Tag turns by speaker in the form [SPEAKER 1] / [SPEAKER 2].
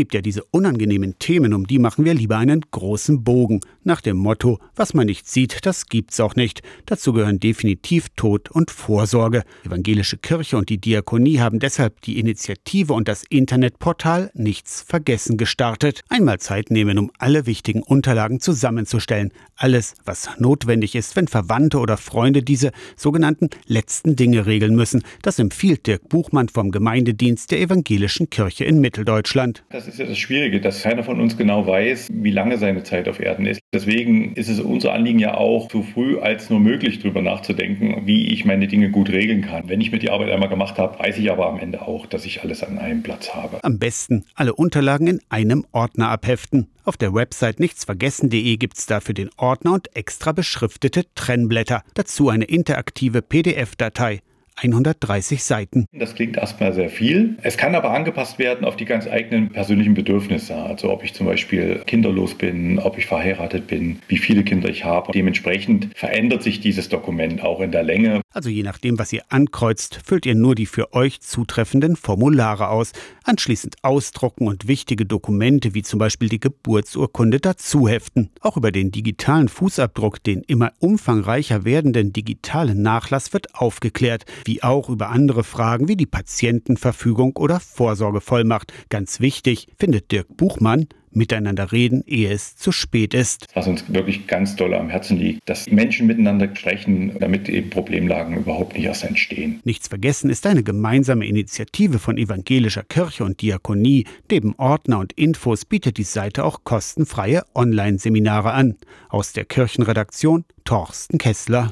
[SPEAKER 1] gibt ja diese unangenehmen Themen, um die machen wir lieber einen großen Bogen. Nach dem Motto, was man nicht sieht, das gibt's auch nicht. Dazu gehören definitiv Tod und Vorsorge. Evangelische Kirche und die Diakonie haben deshalb die Initiative und das Internetportal Nichts vergessen gestartet. Einmal Zeit nehmen, um alle wichtigen Unterlagen zusammenzustellen. Alles, was notwendig ist, wenn Verwandte oder Freunde diese sogenannten letzten Dinge regeln müssen. Das empfiehlt Dirk Buchmann vom Gemeindedienst der Evangelischen Kirche in Mitteldeutschland.
[SPEAKER 2] Das ist ja das Schwierige, dass keiner von uns genau weiß, wie lange seine Zeit auf Erden ist. Deswegen ist es unser Anliegen ja auch, so früh als nur möglich darüber nachzudenken, wie ich meine Dinge gut regeln kann. Wenn ich mir die Arbeit einmal gemacht habe, weiß ich aber am Ende auch, dass ich alles an einem Platz habe.
[SPEAKER 1] Am besten alle Unterlagen in einem Ordner abheften. Auf der Website nichtsvergessen.de gibt es dafür den Ordner und extra beschriftete Trennblätter. Dazu eine interaktive PDF-Datei. 130 Seiten.
[SPEAKER 2] Das klingt erstmal sehr viel. Es kann aber angepasst werden auf die ganz eigenen persönlichen Bedürfnisse. Also ob ich zum Beispiel kinderlos bin, ob ich verheiratet bin, wie viele Kinder ich habe. Dementsprechend verändert sich dieses Dokument auch in der Länge.
[SPEAKER 1] Also je nachdem, was ihr ankreuzt, füllt ihr nur die für euch zutreffenden Formulare aus. Anschließend ausdrucken und wichtige Dokumente wie zum Beispiel die Geburtsurkunde dazuheften. Auch über den digitalen Fußabdruck, den immer umfangreicher werdenden digitalen Nachlass wird aufgeklärt wie auch über andere Fragen wie die Patientenverfügung oder Vorsorgevollmacht. Ganz wichtig, findet Dirk Buchmann, miteinander reden, ehe es zu spät ist.
[SPEAKER 2] Was uns wirklich ganz doll am Herzen liegt, dass Menschen miteinander sprechen, damit eben Problemlagen überhaupt nicht erst entstehen.
[SPEAKER 1] Nichts vergessen ist eine gemeinsame Initiative von evangelischer Kirche und Diakonie. Neben Ordner und Infos bietet die Seite auch kostenfreie Online-Seminare an. Aus der Kirchenredaktion Torsten Kessler.